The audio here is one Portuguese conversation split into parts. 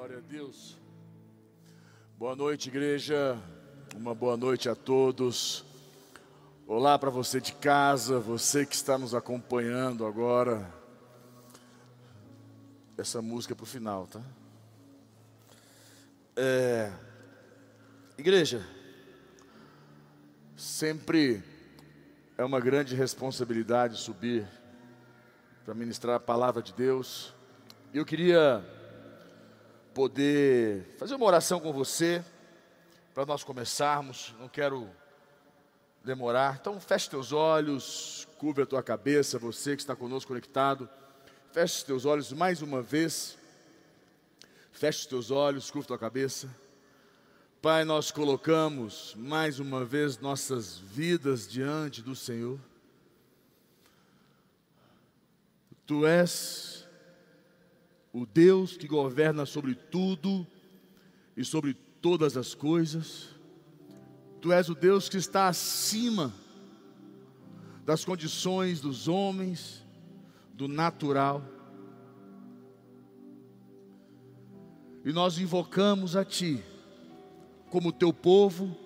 Glória a Deus. Boa noite, igreja. Uma boa noite a todos. Olá para você de casa, você que está nos acompanhando agora. Essa música é para o final, tá? É... Igreja, sempre é uma grande responsabilidade subir para ministrar a palavra de Deus. Eu queria poder fazer uma oração com você para nós começarmos. Não quero demorar. Então feche teus olhos, curva a tua cabeça, você que está conosco conectado. Feche teus olhos mais uma vez. Feche teus olhos, curva a tua cabeça. Pai, nós colocamos mais uma vez nossas vidas diante do Senhor. Tu és o Deus que governa sobre tudo e sobre todas as coisas. Tu és o Deus que está acima das condições dos homens, do natural. E nós invocamos a Ti, como teu povo,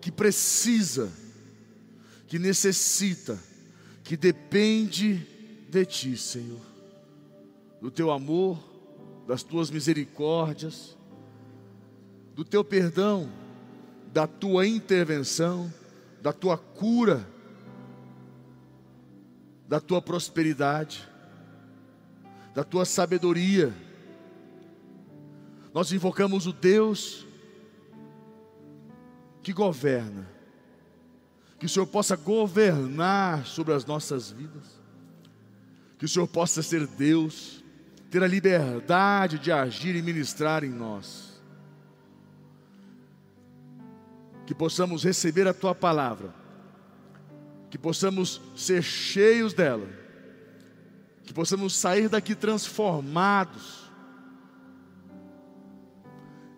que precisa, que necessita, que depende de Ti, Senhor do teu amor, das tuas misericórdias, do teu perdão, da tua intervenção, da tua cura, da tua prosperidade, da tua sabedoria. Nós invocamos o Deus que governa, que o Senhor possa governar sobre as nossas vidas, que o Senhor possa ser Deus ter a liberdade de agir e ministrar em nós. Que possamos receber a tua palavra, que possamos ser cheios dela, que possamos sair daqui transformados,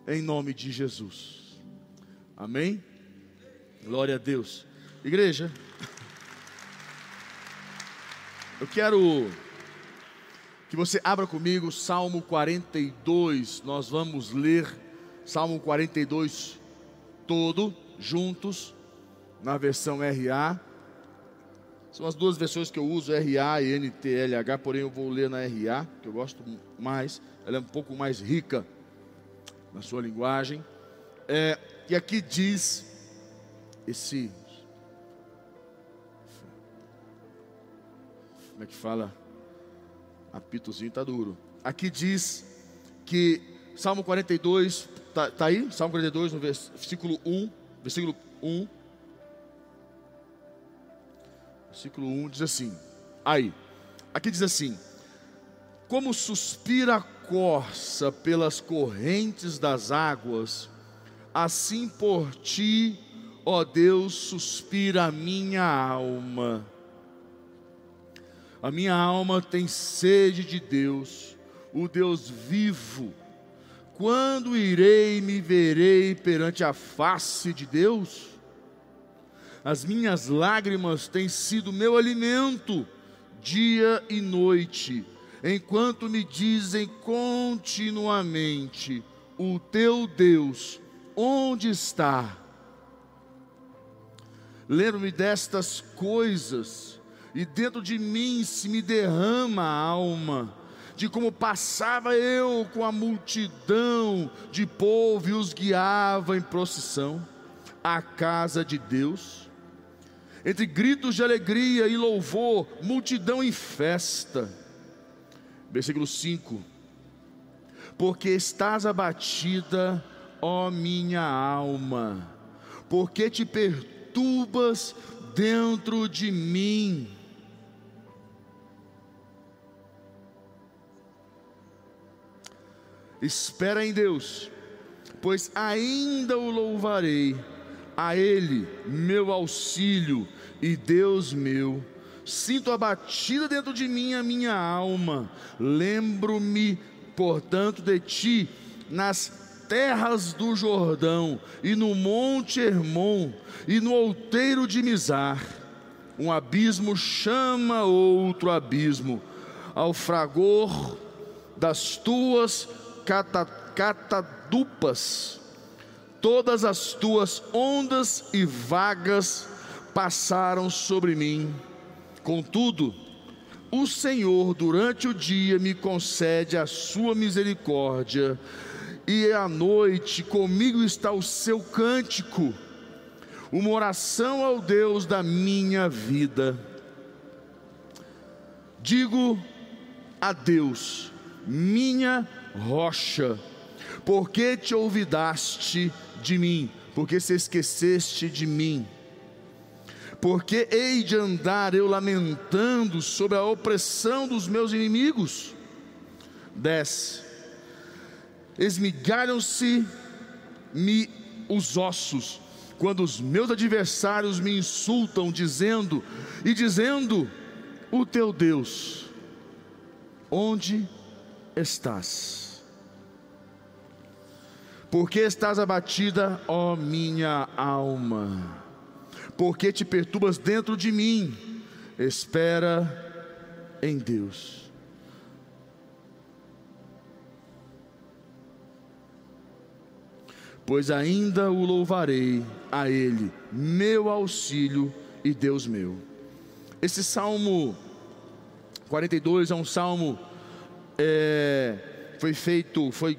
em nome de Jesus. Amém? Glória a Deus. Igreja, eu quero que você abra comigo Salmo 42. Nós vamos ler Salmo 42 todo, juntos, na versão RA. São as duas versões que eu uso, RA e NTLH, porém eu vou ler na RA, que eu gosto mais. Ela é um pouco mais rica na sua linguagem. É, e aqui diz esse. Como é que fala? Apitozinho está duro. Aqui diz que Salmo 42, está tá aí? Salmo 42, no versículo 1, versículo 1. Versículo 1 diz assim: Aí, aqui diz assim: Como suspira a corça pelas correntes das águas, assim por ti, ó Deus, suspira a minha alma. A minha alma tem sede de Deus, o Deus vivo. Quando irei me verei perante a face de Deus? As minhas lágrimas têm sido meu alimento, dia e noite, enquanto me dizem continuamente: O teu Deus, onde está? Lembro-me destas coisas e dentro de mim se me derrama a alma, de como passava eu com a multidão de povo e os guiava em procissão à casa de Deus, entre gritos de alegria e louvor, multidão em festa. Versículo 5: Porque estás abatida, ó minha alma, porque te perturbas dentro de mim Espera em Deus, pois ainda o louvarei, a Ele, meu auxílio e Deus meu. Sinto abatida dentro de mim a minha alma, lembro-me, portanto, de ti nas terras do Jordão e no monte Hermon e no outeiro de Mizar. Um abismo chama outro abismo, ao fragor das tuas catadupas, todas as tuas ondas e vagas passaram sobre mim. Contudo, o Senhor durante o dia me concede a sua misericórdia, e à noite comigo está o seu cântico, uma oração ao Deus da minha vida. Digo a Deus, minha rocha, porque te olvidaste de mim, porque se esqueceste de mim porque hei de andar eu lamentando sobre a opressão dos meus inimigos. 10. Esmigalham-se-me os ossos, quando os meus adversários me insultam, dizendo, e dizendo, o teu Deus, onde estás? Porque estás abatida, ó minha alma? porque te perturbas dentro de mim. Espera em Deus. Pois ainda o louvarei a Ele, meu auxílio e Deus meu. Esse salmo 42 é um salmo, é, foi feito, foi,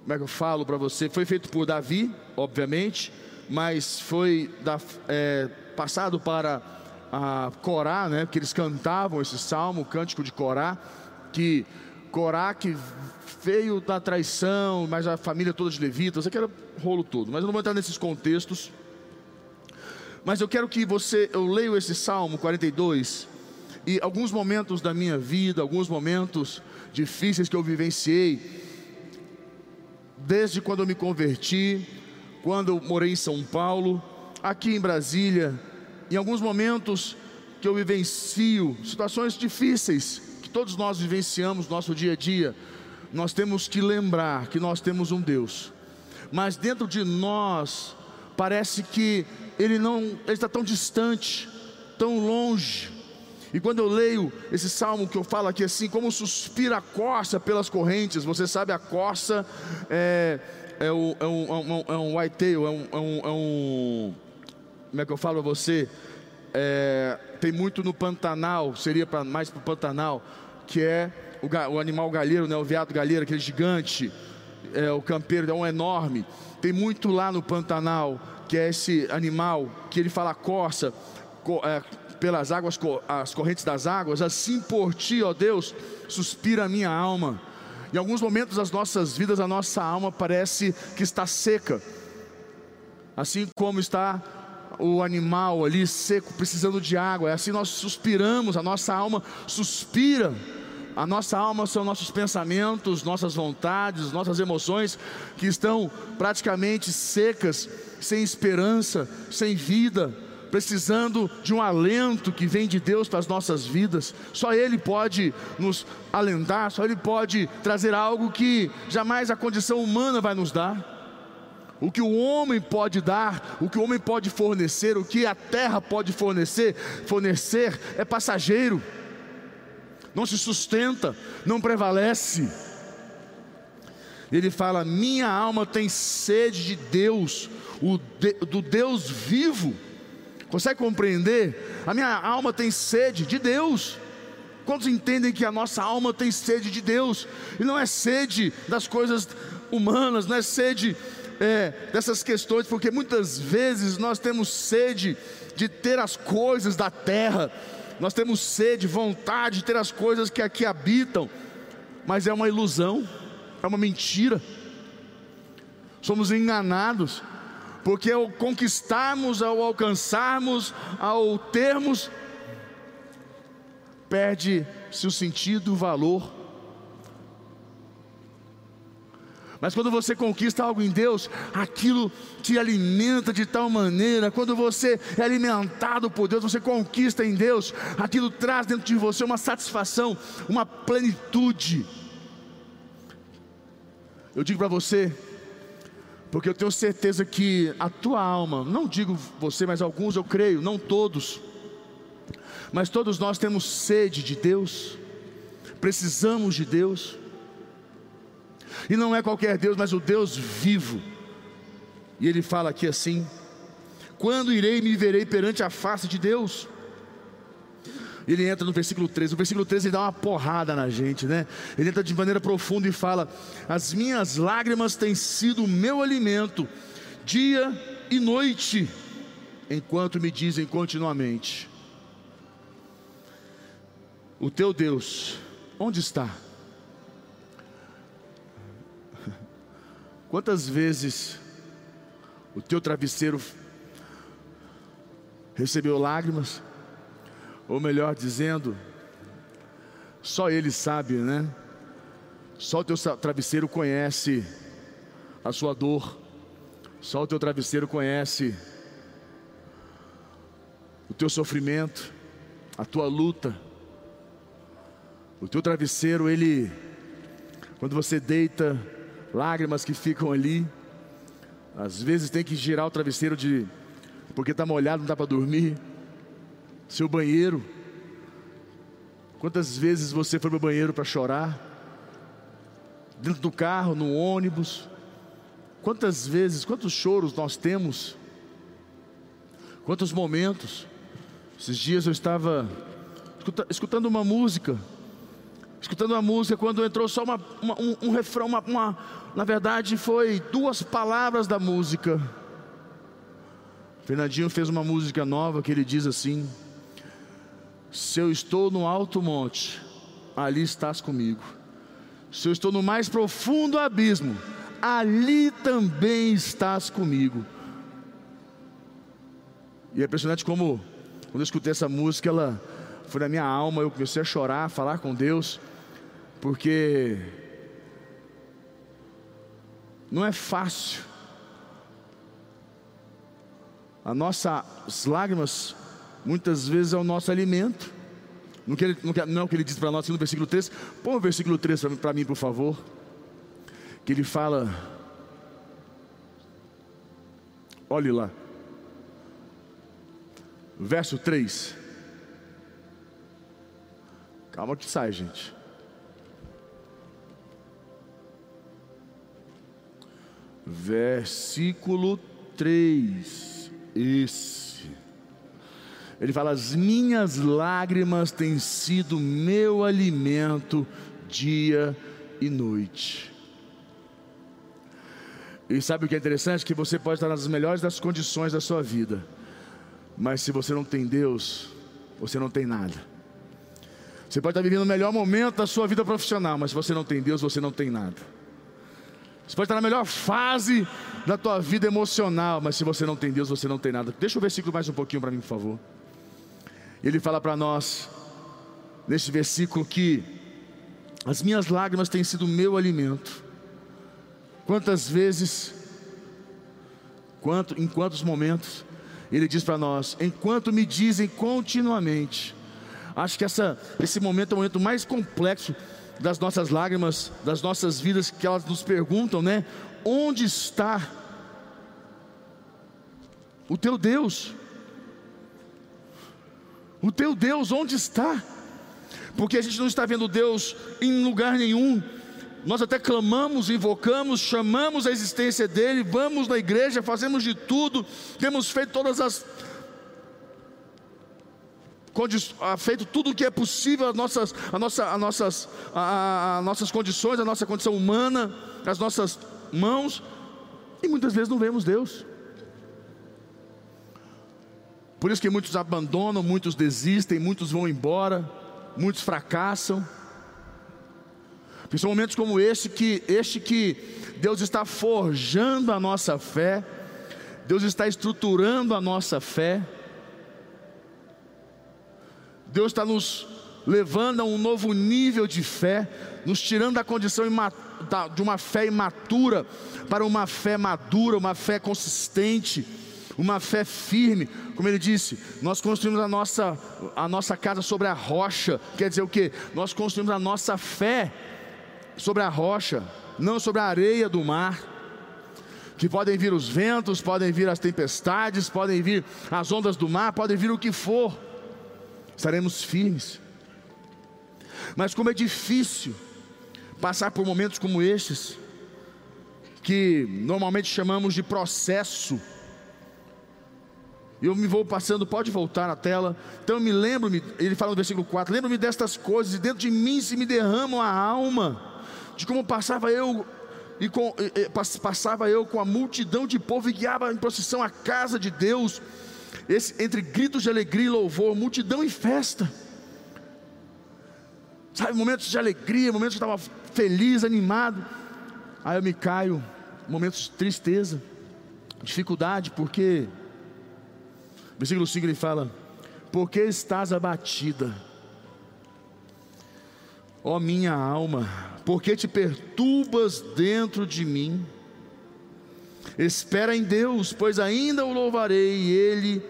como é que eu falo para você? Foi feito por Davi, obviamente, mas foi da, é, passado para a Corá, né, que eles cantavam esse salmo, o cântico de Corá, que Corá que veio da traição, mas a família toda de levitas, aquele rolo todo, mas eu não vou entrar nesses contextos. Mas eu quero que você, eu leio esse Salmo 42 e alguns momentos da minha vida, alguns momentos difíceis que eu vivenciei, desde quando eu me converti, quando eu morei em São Paulo, aqui em Brasília, em alguns momentos que eu vivencio situações difíceis que todos nós vivenciamos no nosso dia a dia, nós temos que lembrar que nós temos um Deus, mas dentro de nós parece que Ele não ele está tão distante, tão longe. E quando eu leio esse salmo que eu falo aqui assim, como suspira a corça pelas correntes, você sabe a corça é é, o, é, um, é, um, é um whitetail, é um, é um, é um. Como é que eu falo a você? É, tem muito no Pantanal, seria pra, mais para o Pantanal, que é o, o, animal galheiro, né, o veado galheiro, aquele gigante, é, o campeiro, é um enorme. Tem muito lá no Pantanal, que é esse animal que ele fala corça, co, é, pelas águas, as correntes das águas, assim por ti, ó Deus, suspira a minha alma. Em alguns momentos das nossas vidas, a nossa alma parece que está seca, assim como está o animal ali seco, precisando de água. É assim nós suspiramos, a nossa alma suspira. A nossa alma são nossos pensamentos, nossas vontades, nossas emoções que estão praticamente secas, sem esperança, sem vida precisando de um alento que vem de Deus para as nossas vidas. Só Ele pode nos alentar, só Ele pode trazer algo que jamais a condição humana vai nos dar. O que o homem pode dar, o que o homem pode fornecer, o que a terra pode fornecer, fornecer é passageiro. Não se sustenta, não prevalece. Ele fala: Minha alma tem sede de Deus, de, do Deus vivo. Consegue compreender? A minha alma tem sede de Deus. Quantos entendem que a nossa alma tem sede de Deus? E não é sede das coisas humanas, não é sede é, dessas questões, porque muitas vezes nós temos sede de ter as coisas da terra, nós temos sede, vontade de ter as coisas que aqui habitam, mas é uma ilusão, é uma mentira. Somos enganados porque ao conquistarmos, ao alcançarmos, ao termos, perde-se o sentido, o valor. Mas quando você conquista algo em Deus, aquilo te alimenta de tal maneira. Quando você é alimentado por Deus, você conquista em Deus, aquilo traz dentro de você uma satisfação, uma plenitude. Eu digo para você, porque eu tenho certeza que a tua alma, não digo você, mas alguns eu creio, não todos, mas todos nós temos sede de Deus, precisamos de Deus. E não é qualquer Deus, mas o Deus vivo. E ele fala aqui assim: Quando irei me verei perante a face de Deus? Ele entra no versículo 13. O versículo 13 ele dá uma porrada na gente, né? Ele entra de maneira profunda e fala: As minhas lágrimas têm sido o meu alimento, dia e noite, enquanto me dizem continuamente: O teu Deus, onde está? Quantas vezes o teu travesseiro recebeu lágrimas? Ou melhor dizendo, só ele sabe, né? Só o teu travesseiro conhece a sua dor. Só o teu travesseiro conhece o teu sofrimento, a tua luta. O teu travesseiro, ele, quando você deita, lágrimas que ficam ali. Às vezes tem que girar o travesseiro de porque está molhado, não dá para dormir. Seu banheiro. Quantas vezes você foi para o banheiro para chorar? Dentro do carro, no ônibus. Quantas vezes, quantos choros nós temos? Quantos momentos? Esses dias eu estava escutando uma música escutando uma música, quando entrou só uma, uma, um, um, refrão, uma, uma, na verdade foi duas palavras da música. Fernandinho fez uma música nova que ele diz assim: Se eu estou no alto monte, ali estás comigo. Se eu estou no mais profundo abismo, ali também estás comigo. E é impressionante como, quando eu escutei essa música, ela foi na minha alma, eu comecei a chorar, a falar com Deus porque não é fácil. As nossas lágrimas, muitas vezes, é o nosso alimento. Não, que ele, não, é o que ele diz para nós no versículo 3. Põe o versículo 3 para mim, por favor. Que ele fala. Olhe lá. Verso 3. Calma que sai, gente. versículo 3. Esse. Ele fala: As minhas lágrimas têm sido meu alimento dia e noite. E sabe o que é interessante? Que você pode estar nas melhores das condições da sua vida, mas se você não tem Deus, você não tem nada. Você pode estar vivendo o melhor momento da sua vida profissional, mas se você não tem Deus, você não tem nada. Você pode estar na melhor fase da tua vida emocional, mas se você não tem Deus, você não tem nada. Deixa o versículo mais um pouquinho para mim, por favor. Ele fala para nós, nesse versículo, que as minhas lágrimas têm sido meu alimento. Quantas vezes, quanto, em quantos momentos, ele diz para nós: enquanto me dizem continuamente, acho que essa, esse momento é o momento mais complexo das nossas lágrimas, das nossas vidas, que elas nos perguntam, né? Onde está o teu Deus? O teu Deus, onde está? Porque a gente não está vendo Deus em lugar nenhum. Nós até clamamos, invocamos, chamamos a existência dEle, vamos na igreja, fazemos de tudo, temos feito todas as feito tudo o que é possível, as nossas, a nossa, a nossas, a, a nossas condições, a nossa condição humana, as nossas mãos, e muitas vezes não vemos Deus. Por isso que muitos abandonam, muitos desistem, muitos vão embora, muitos fracassam. São momentos como este que, este que Deus está forjando a nossa fé, Deus está estruturando a nossa fé. Deus está nos levando a um novo nível de fé, nos tirando da condição de uma fé imatura para uma fé madura, uma fé consistente, uma fé firme. Como ele disse, nós construímos a nossa, a nossa casa sobre a rocha. Quer dizer o que? Nós construímos a nossa fé sobre a rocha, não sobre a areia do mar. Que podem vir os ventos, podem vir as tempestades, podem vir as ondas do mar, podem vir o que for estaremos firmes. Mas como é difícil passar por momentos como estes, que normalmente chamamos de processo. Eu me vou passando, pode voltar na tela. Então eu me lembro, ele fala no versículo 4: Lembro-me destas coisas, e dentro de mim se me derramam a alma, de como passava eu e com, e, passava eu com a multidão de povo e guiava em procissão a casa de Deus, esse, entre gritos de alegria e louvor, multidão e festa. Sabe, momentos de alegria, momentos que eu estava feliz, animado. Aí eu me caio, momentos de tristeza, dificuldade, porque, versículo 5 ele fala: Porque estás abatida, ó minha alma, porque te perturbas dentro de mim? Espera em Deus, pois ainda o louvarei, Ele,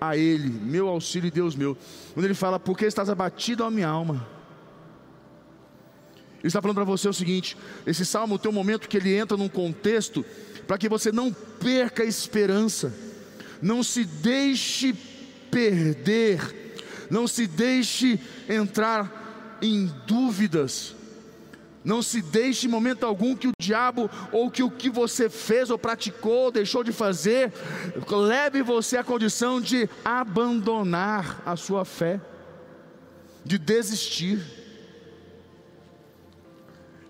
a Ele, meu auxílio e Deus meu. Quando ele fala, porque estás abatido, ó minha alma, ele está falando para você o seguinte: esse salmo tem um momento que ele entra num contexto para que você não perca a esperança, não se deixe perder, não se deixe entrar em dúvidas, não se deixe em momento algum que o diabo ou que o que você fez ou praticou, deixou de fazer, leve você à condição de abandonar a sua fé, de desistir.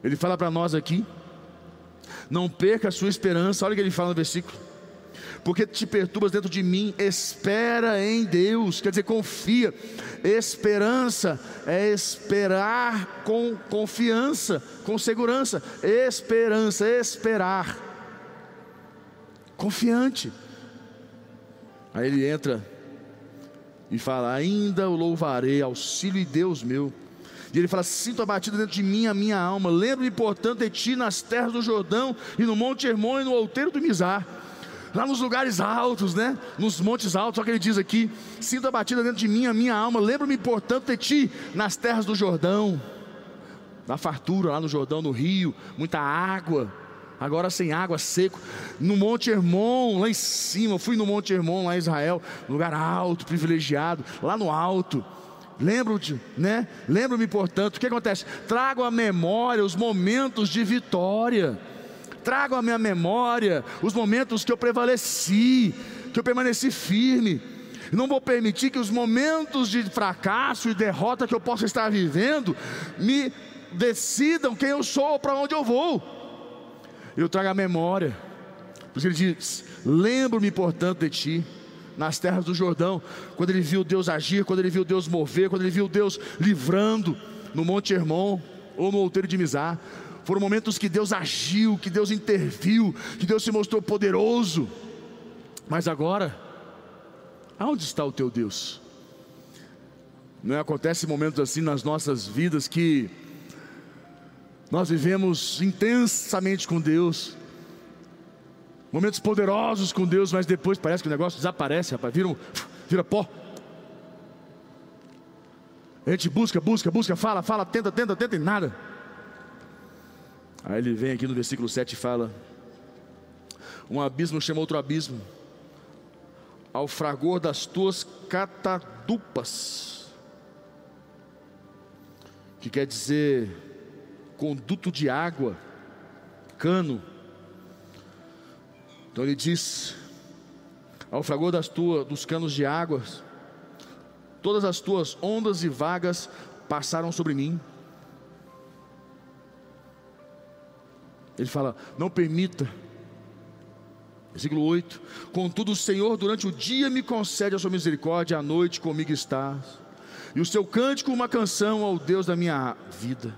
Ele fala para nós aqui: não perca a sua esperança. Olha o que ele fala no versículo. Porque te perturbas dentro de mim, espera em Deus, quer dizer, confia. Esperança é esperar com confiança, com segurança. Esperança, esperar. Confiante. Aí ele entra e fala: Ainda o louvarei, auxílio e Deus meu. E ele fala: Sinto abatido dentro de mim a minha alma. Lembro-me, portanto, de ti nas terras do Jordão e no Monte Hermon e no outeiro do Mizar. Lá nos lugares altos, né? Nos montes altos, só que ele diz aqui: Sinto abatido dentro de mim a minha alma. Lembro-me, portanto, de ti nas terras do Jordão. Na fartura, lá no Jordão, no rio, muita água. Agora sem água, seco. No Monte Hermon, lá em cima. Eu fui no Monte Hermon, lá em Israel. Lugar alto, privilegiado. Lá no alto Lembro-te, né? Lembro-me, portanto, o que acontece? Trago à memória os momentos de vitória. Trago à minha memória os momentos que eu prevaleci, que eu permaneci firme. Não vou permitir que os momentos de fracasso e derrota que eu possa estar vivendo me decidam quem eu sou, para onde eu vou. Eu trago a memória. Por isso ele diz: Lembro-me, portanto, de ti nas terras do Jordão, quando ele viu Deus agir, quando ele viu Deus mover, quando ele viu Deus livrando no Monte Hermon ou no outeiro de Mizar. Foram momentos que Deus agiu, que Deus interviu, que Deus se mostrou poderoso. Mas agora, aonde está o teu Deus? Não é, acontece momentos assim nas nossas vidas que nós vivemos intensamente com Deus, momentos poderosos com Deus, mas depois parece que o negócio desaparece, rapaz, vira, um, vira pó. A gente busca, busca, busca, fala, fala, tenta, tenta, tenta e nada. Aí ele vem aqui no versículo 7 e fala: Um abismo chama outro abismo, ao fragor das tuas catadupas, que quer dizer conduto de água, cano, então ele diz: Ao fragor das tuas, dos canos de águas, todas as tuas ondas e vagas passaram sobre mim. Ele fala: Não permita. Versículo 8: Contudo, o Senhor durante o dia me concede a sua misericórdia, à noite comigo estás. E o seu cântico, uma canção ao Deus da minha vida.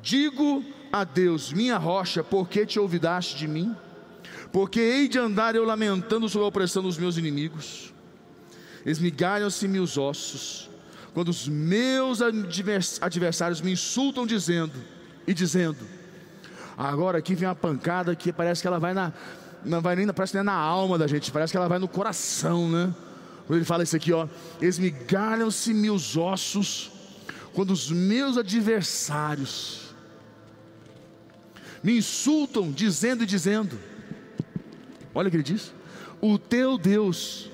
Digo a Deus, minha rocha, por que te olvidaste de mim? porque hei de andar eu lamentando sobre a opressão dos meus inimigos. Esmigalham-se meus ossos, quando os meus adversários me insultam dizendo e dizendo. Agora aqui vem uma pancada que parece que ela vai na não vai nem parece que é na alma da gente, parece que ela vai no coração, né? Quando ele fala isso aqui, ó, esmigalham-se meus ossos quando os meus adversários me insultam dizendo e dizendo Olha o que ele diz: O teu Deus,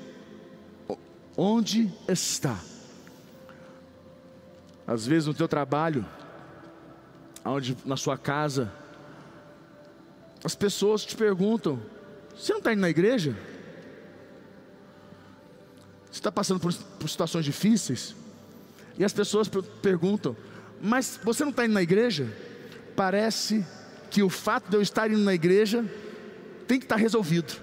onde está? Às vezes no teu trabalho, onde na sua casa, as pessoas te perguntam: você não está indo na igreja? Você está passando por, por, situações difíceis? E as pessoas perguntam: mas você não está indo na igreja? Parece que o fato de eu estar indo na igreja tem que estar tá resolvido.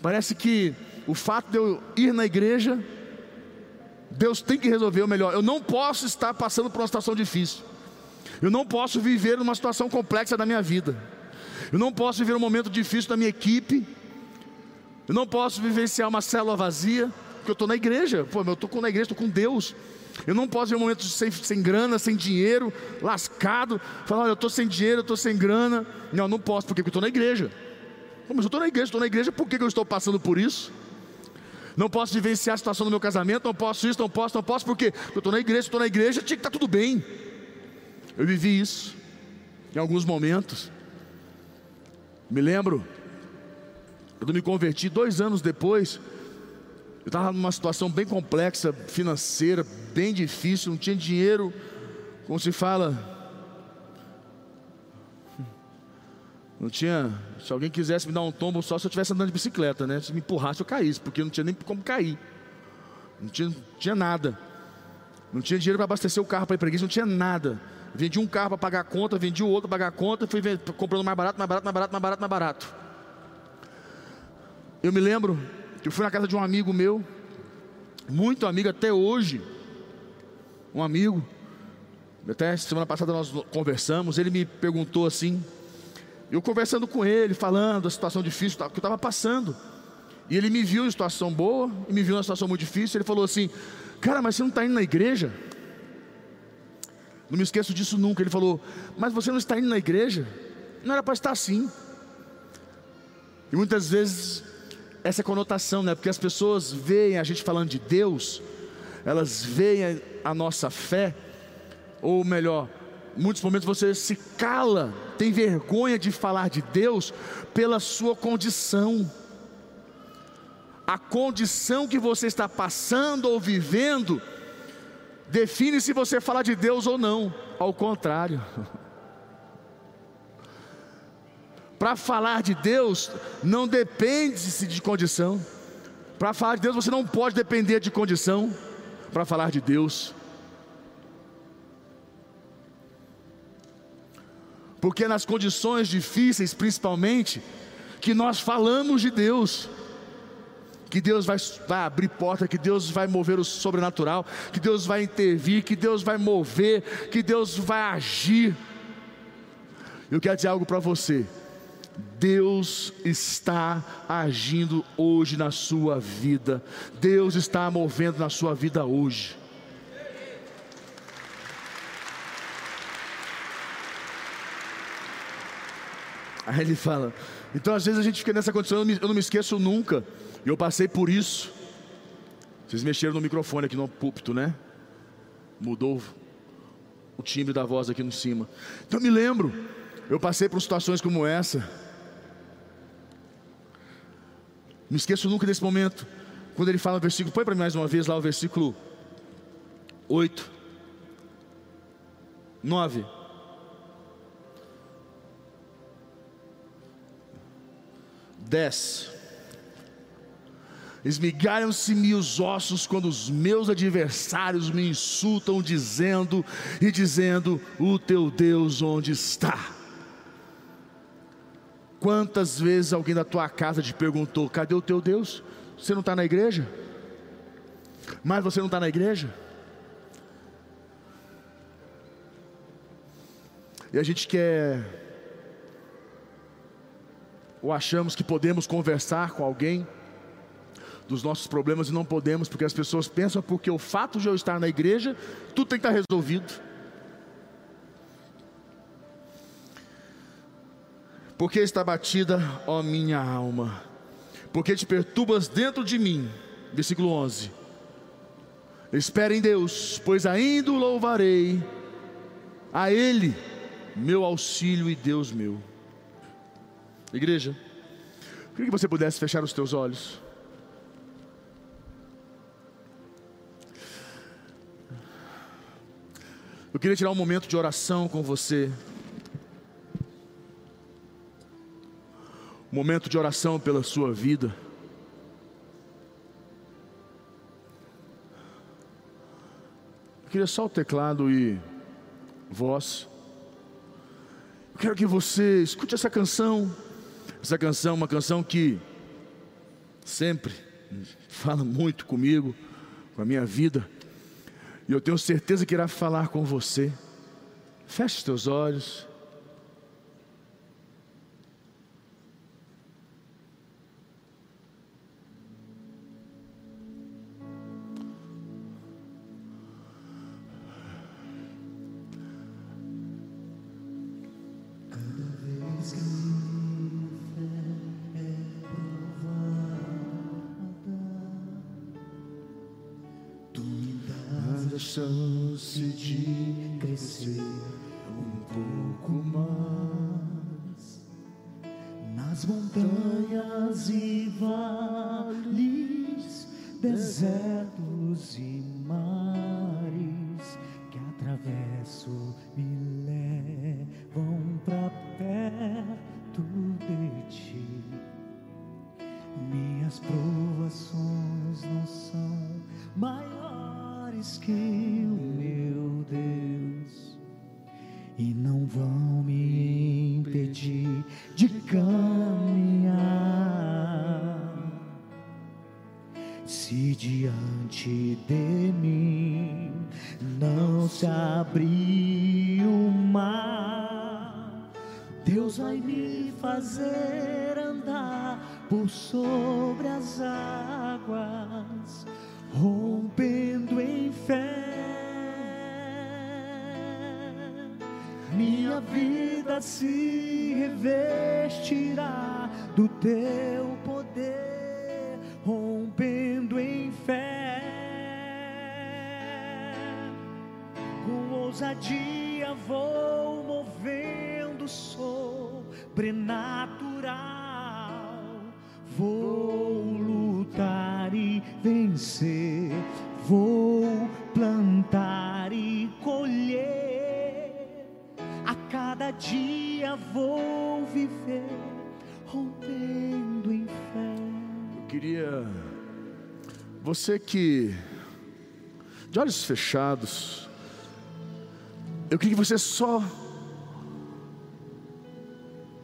Parece que o fato de eu ir na igreja, Deus tem que resolver o melhor. Eu não posso estar passando por uma situação difícil. Eu não posso viver numa situação complexa da minha vida. Eu não posso viver um momento difícil da minha equipe. Eu não posso vivenciar uma célula vazia, porque eu estou na igreja. Pô, eu estou na igreja, estou com Deus. Eu não posso viver um momento sem, sem grana, sem dinheiro, lascado. Falar, olha, eu estou sem dinheiro, eu estou sem grana. Não, não posso, porque eu estou na igreja. Mas eu estou na igreja, estou na igreja, por que eu estou passando por isso? Não posso vivenciar a situação do meu casamento, não posso isso, não posso, não posso, porque eu estou na igreja, estou na igreja, tinha que estar tá tudo bem. Eu vivi isso em alguns momentos. Me lembro, quando me converti dois anos depois, eu estava numa situação bem complexa, financeira, bem difícil, não tinha dinheiro, como se fala. Não tinha. Se alguém quisesse me dar um tombo só se eu estivesse andando de bicicleta, né? Se me empurrasse eu caísse, porque não tinha nem como cair. Não tinha, não tinha nada. Não tinha dinheiro para abastecer o carro para ir para não tinha nada. Vendi um carro para pagar a conta, vendi o outro para pagar a conta, fui comprando mais barato, mais barato, mais barato, mais barato, mais barato. Eu me lembro que eu fui na casa de um amigo meu, muito amigo até hoje, um amigo, até semana passada nós conversamos, ele me perguntou assim, eu conversando com ele, falando a situação difícil que eu estava passando, e ele me viu em situação boa, e me viu em uma situação muito difícil, ele falou assim, cara, mas você não está indo na igreja? Não me esqueço disso nunca. Ele falou: Mas você não está indo na igreja? Não era para estar assim. E muitas vezes essa é conotação, né? Porque as pessoas veem a gente falando de Deus, elas veem a nossa fé, ou melhor, muitos momentos você se cala, tem vergonha de falar de Deus pela sua condição. A condição que você está passando ou vivendo define se você fala de Deus ou não. Ao contrário. Para falar de Deus, não depende-se de condição. Para falar de Deus, você não pode depender de condição para falar de Deus. Porque nas condições difíceis, principalmente, que nós falamos de Deus que Deus vai, vai, abrir porta, que Deus vai mover o sobrenatural, que Deus vai intervir, que Deus vai mover, que Deus vai agir. Eu quero dizer algo para você. Deus está agindo hoje na sua vida. Deus está movendo na sua vida hoje. Aí ele fala, então às vezes a gente fica nessa condição, eu não me, eu não me esqueço nunca e eu passei por isso. Vocês mexeram no microfone aqui no púlpito, né? Mudou o timbre da voz aqui no cima. Então eu me lembro, eu passei por situações como essa. Me esqueço nunca desse momento. Quando ele fala o versículo, põe para mim mais uma vez lá o versículo 8, 9. 10. Esmigalham-se-me os ossos quando os meus adversários me insultam, dizendo e dizendo: O teu Deus onde está? Quantas vezes alguém da tua casa te perguntou: Cadê o teu Deus? Você não está na igreja? Mas você não está na igreja? E a gente quer, ou achamos que podemos conversar com alguém, dos nossos problemas e não podemos, porque as pessoas pensam porque o fato de eu estar na igreja, tudo tem que estar resolvido. Porque está batida, ó minha alma? Porque te perturbas dentro de mim. Versículo 11. Espere em Deus, pois ainda o louvarei, a Ele, meu auxílio e Deus meu. Igreja, queria que você pudesse fechar os teus olhos. Eu queria tirar um momento de oração com você. momento de oração pela sua vida. Eu queria só o teclado e voz. Eu quero que você escute essa canção. Essa canção é uma canção que sempre fala muito comigo, com a minha vida. E eu tenho certeza que irá falar com você. Feche os teus olhos. Não vão me impedir de caminhar. Se diante de mim não se abrir o mar, Deus vai me fazer andar por sobre as águas, rompendo Minha vida se revestirá do teu poder, rompendo em fé. Com ousadia vou movendo sobrenatural. Vou lutar e vencer. Vou plantar dia vou viver, rompendo em fé. Eu queria. Você que. De olhos fechados. Eu queria que você só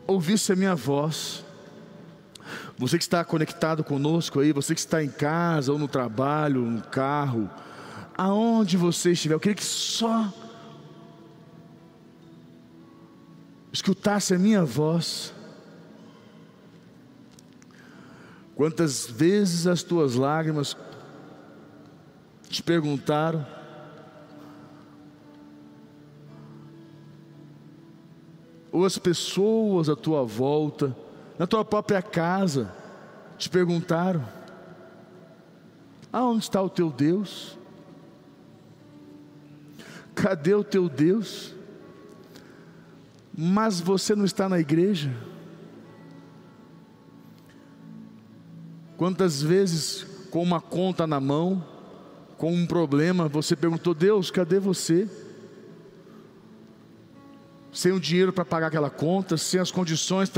ouvisse a minha voz. Você que está conectado conosco aí, você que está em casa ou no trabalho, no carro, aonde você estiver, eu queria que só escutasse a minha voz. Quantas vezes as tuas lágrimas te perguntaram, ou as pessoas à tua volta, na tua própria casa, te perguntaram: aonde está o teu Deus? Cadê o teu Deus? Mas você não está na igreja? Quantas vezes, com uma conta na mão, com um problema, você perguntou: Deus, cadê você? sem o dinheiro para pagar aquela conta, sem as condições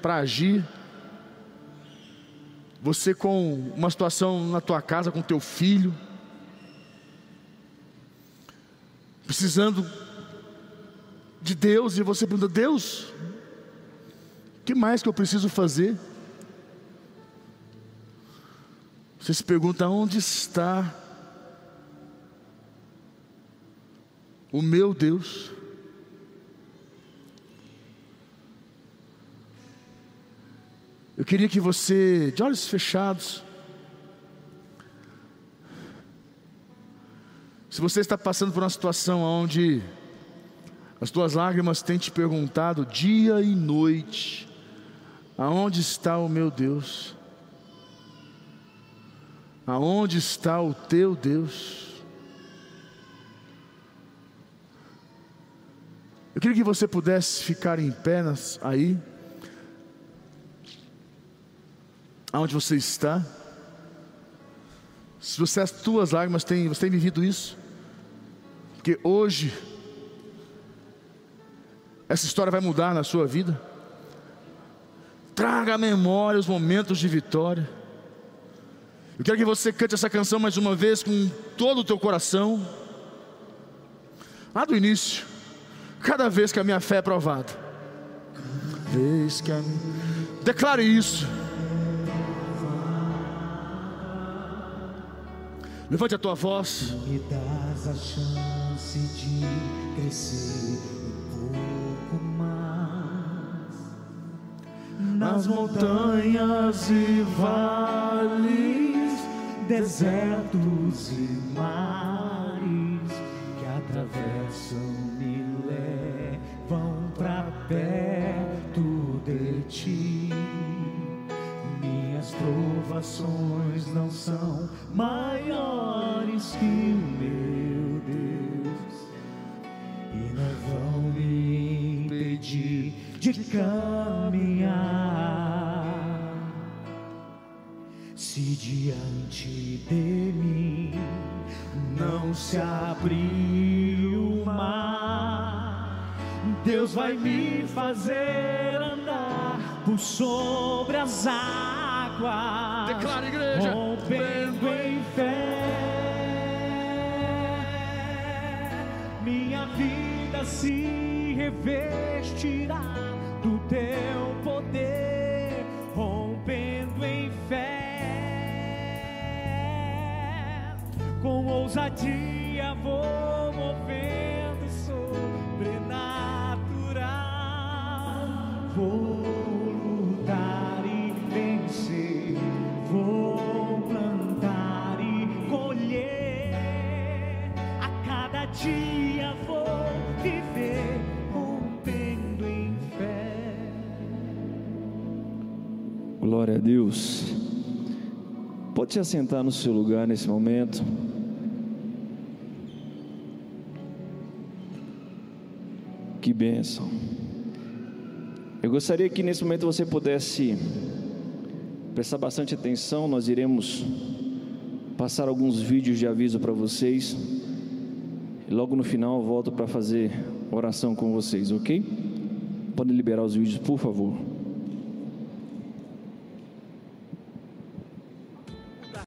para agir. Você com uma situação na tua casa com teu filho, precisando de Deus e você pergunta: Deus, o que mais que eu preciso fazer? Você se pergunta: onde está o meu Deus? Eu queria que você, de olhos fechados, se você está passando por uma situação onde as tuas lágrimas têm te perguntado dia e noite: aonde está o meu Deus? Aonde está o teu Deus? Eu queria que você pudesse ficar em pé aí. aonde você está. Se você as tuas lágrimas têm, você tem vivido isso, porque hoje essa história vai mudar na sua vida. Traga à memória os momentos de vitória. Eu quero que você cante essa canção mais uma vez com todo o teu coração. Lá do início, cada vez que a minha fé é provada. Vez que a... Declare isso. Levante a tua voz. Me dás a chance de crescer nas montanhas e vales, desertos e mares que atravessam me levam para perto de ti. Minhas provações não são maiores que o meu Deus e não vão me impedir de caminhar. Diante de mim não se abrir o mar, Deus vai me fazer andar por sobre as águas, Declara, igreja. rompendo em fé. Minha vida se revestirá do teu poder, ousadia vou movendo sobrenatural. Vou lutar e vencer. Vou plantar e colher. A cada dia vou viver rompendo em fé. Glória a Deus. Pode se assentar no seu lugar nesse momento. Bênção. Eu gostaria que nesse momento você pudesse prestar bastante atenção. Nós iremos passar alguns vídeos de aviso para vocês. E logo no final eu volto para fazer oração com vocês, ok? Podem liberar os vídeos, por favor.